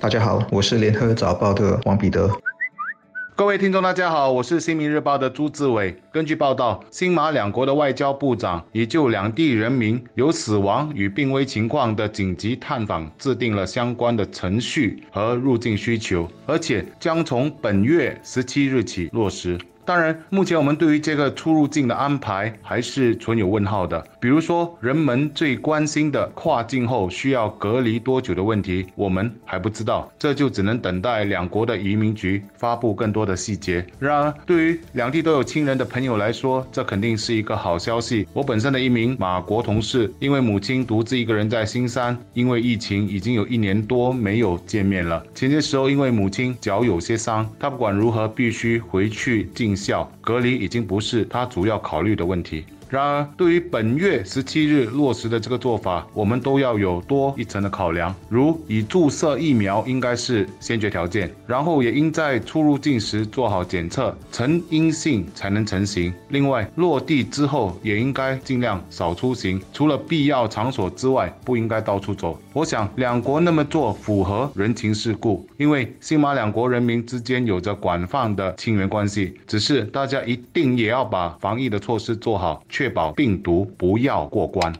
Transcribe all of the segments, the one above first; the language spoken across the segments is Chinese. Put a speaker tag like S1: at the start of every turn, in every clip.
S1: 大家好，我是联合早报的王彼得。
S2: 各位听众，大家好，我是新民日报的朱志伟。根据报道，新马两国的外交部长已就两地人民有死亡与病危情况的紧急探访制定了相关的程序和入境需求，而且将从本月十七日起落实。当然，目前我们对于这个出入境的安排还是存有问号的。比如说，人们最关心的跨境后需要隔离多久的问题，我们还不知道，这就只能等待两国的移民局发布更多的细节。然而，对于两地都有亲人的朋友来说，这肯定是一个好消息。我本身的一名马国同事，因为母亲独自一个人在新山，因为疫情已经有一年多没有见面了。前些时候，因为母亲脚有些伤，他不管如何必须回去进 尽。效隔离已经不是他主要考虑的问题。然而，对于本月十七日落实的这个做法，我们都要有多一层的考量，如以注射疫苗应该是先决条件，然后也应在出入境时做好检测，呈阴性才能成行。另外，落地之后也应该尽量少出行，除了必要场所之外，不应该到处走。我想，两国那么做符合人情世故，因为新马两国人民之间有着广泛的亲缘关系，只是大家一定也要把防疫的措施做好。确保病毒不要过关。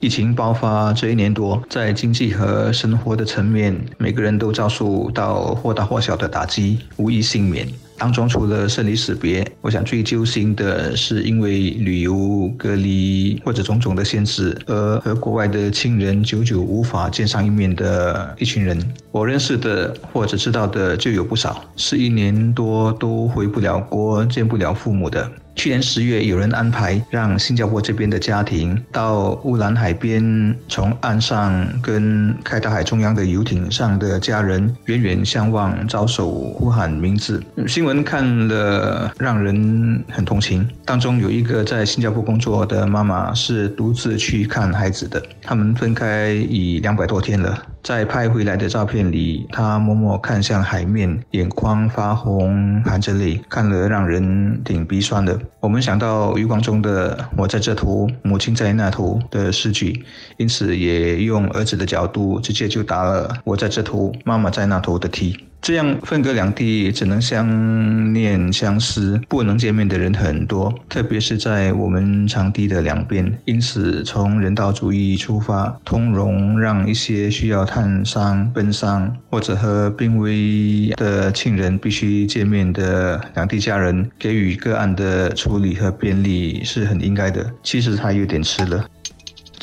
S1: 疫情爆发这一年多，在经济和生活的层面，每个人都遭受到或大或小的打击，无一幸免。当中除了生离死别，我想最揪心的是因为旅游隔离或者种种的限制，而和国外的亲人久久无法见上一面的一群人。我认识的或者知道的就有不少，是一年多都回不了国，见不了父母的。去年十月，有人安排让新加坡这边的家庭到乌兰海边，从岸上跟开到海中央的游艇上的家人远远相望，招手呼喊名字。新闻看了让人很同情。当中有一个在新加坡工作的妈妈是独自去看孩子的，他们分开已两百多天了。在拍回来的照片里，他默默看向海面，眼眶发红，含着泪，看了让人挺鼻酸的。我们想到余光中的“我在这头，母亲在那头”的诗句，因此也用儿子的角度，直接就答了“我在这头，妈妈在那头”的题。这样分隔两地，只能相念相思，不能见面的人很多，特别是在我们场地的两边。因此，从人道主义出发，通融让一些需要探伤、奔丧或者和病危的亲人必须见面的两地家人，给予个案的处理和便利是很应该的。其实他有点迟了。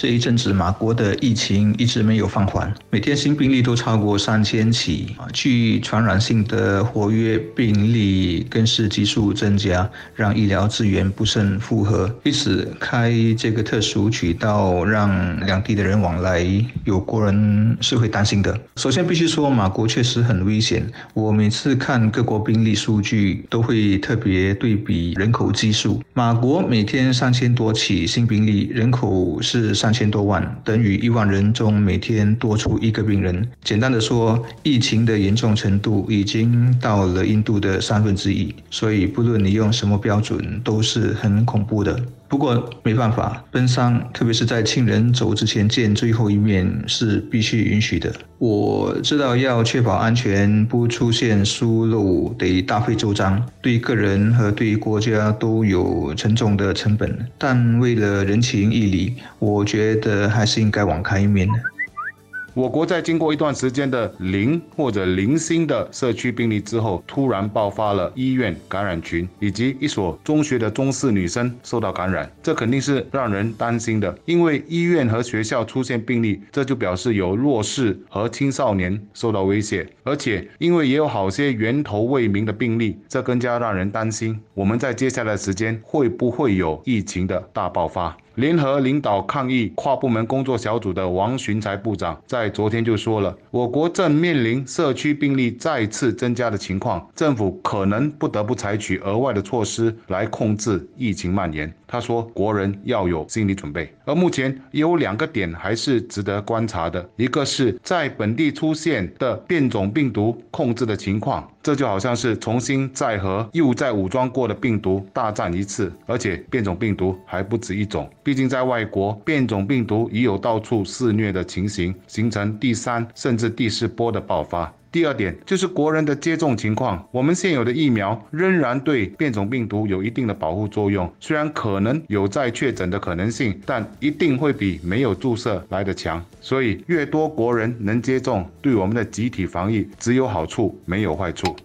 S1: 这一阵子，马国的疫情一直没有放缓，每天新病例都超过三千起啊，具传染性的活跃病例更是急速增加，让医疗资源不胜负荷。因此，开这个特殊渠道让两地的人往来，有国人是会担心的。首先，必须说马国确实很危险。我每次看各国病例数据，都会特别对比人口基数。马国每天三千多起新病例，人口是三。千多万等于一万人中每天多出一个病人。简单的说，疫情的严重程度已经到了印度的三分之一，所以不论你用什么标准，都是很恐怖的。不过没办法，奔丧，特别是在亲人走之前见最后一面是必须允许的。我知道要确保安全，不出现疏漏，得大费周章，对个人和对国家都有沉重的成本。但为了人情义理，我觉得还是应该网开一面的。
S2: 我国在经过一段时间的零或者零星的社区病例之后，突然爆发了医院感染群，以及一所中学的中四女生受到感染，这肯定是让人担心的。因为医院和学校出现病例，这就表示有弱势和青少年受到威胁，而且因为也有好些源头未明的病例，这更加让人担心。我们在接下来时间会不会有疫情的大爆发？联合领导抗疫跨部门工作小组的王寻才部长在昨天就说了，我国正面临社区病例再次增加的情况，政府可能不得不采取额外的措施来控制疫情蔓延。他说，国人要有心理准备。而目前有两个点还是值得观察的，一个是在本地出现的变种病毒控制的情况。这就好像是重新再和又在武装过的病毒大战一次，而且变种病毒还不止一种。毕竟在外国，变种病毒已有到处肆虐的情形，形成第三甚至第四波的爆发。第二点就是国人的接种情况，我们现有的疫苗仍然对变种病毒有一定的保护作用，虽然可能有再确诊的可能性，但一定会比没有注射来的强。所以，越多国人能接种，对我们的集体防疫只有好处，没有坏处。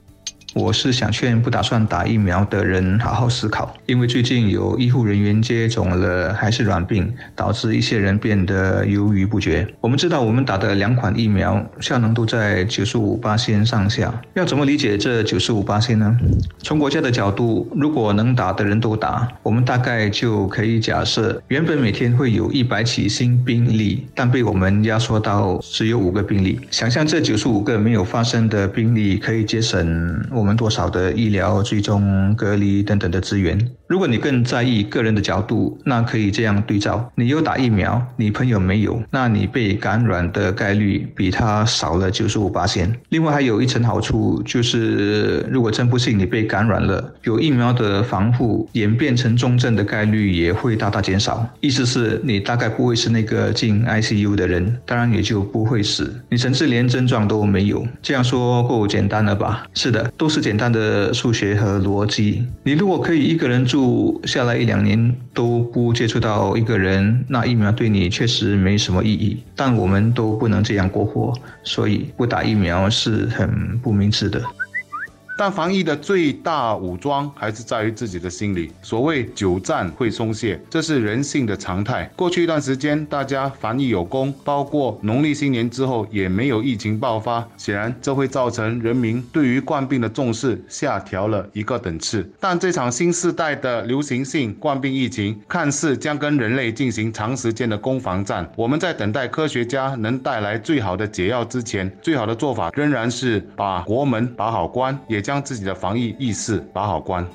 S1: 我是想劝不打算打疫苗的人好好思考，因为最近有医护人员接种了还是软病，导致一些人变得犹豫不决。我们知道我们打的两款疫苗效能都在九十五八仙上下，要怎么理解这九十五八仙呢？从国家的角度，如果能打的人都打，我们大概就可以假设，原本每天会有一百起新病例，但被我们压缩到只有五个病例。想象这九十五个没有发生的病例，可以节省。我们多少的医疗追踪、隔离等等的资源？如果你更在意个人的角度，那可以这样对照：你有打疫苗，你朋友没有，那你被感染的概率比他少了九十五八千。另外还有一层好处，就是如果真不幸你被感染了，有疫苗的防护，演变成重症的概率也会大大减少。意思是你大概不会是那个进 ICU 的人，当然也就不会死，你甚至连症状都没有。这样说够简单了吧？是的，都是。是简单的数学和逻辑。你如果可以一个人住下来一两年都不接触到一个人，那疫苗对你确实没什么意义。但我们都不能这样过活，所以不打疫苗是很不明智的。
S2: 但防疫的最大武装还是在于自己的心理。所谓久战会松懈，这是人性的常态。过去一段时间，大家防疫有功，包括农历新年之后也没有疫情爆发。显然，这会造成人民对于冠病的重视下调了一个等次。但这场新时代的流行性冠病疫情，看似将跟人类进行长时间的攻防战。我们在等待科学家能带来最好的解药之前，最好的做法仍然是把国门把好关，也。将自己的防疫意识把好关。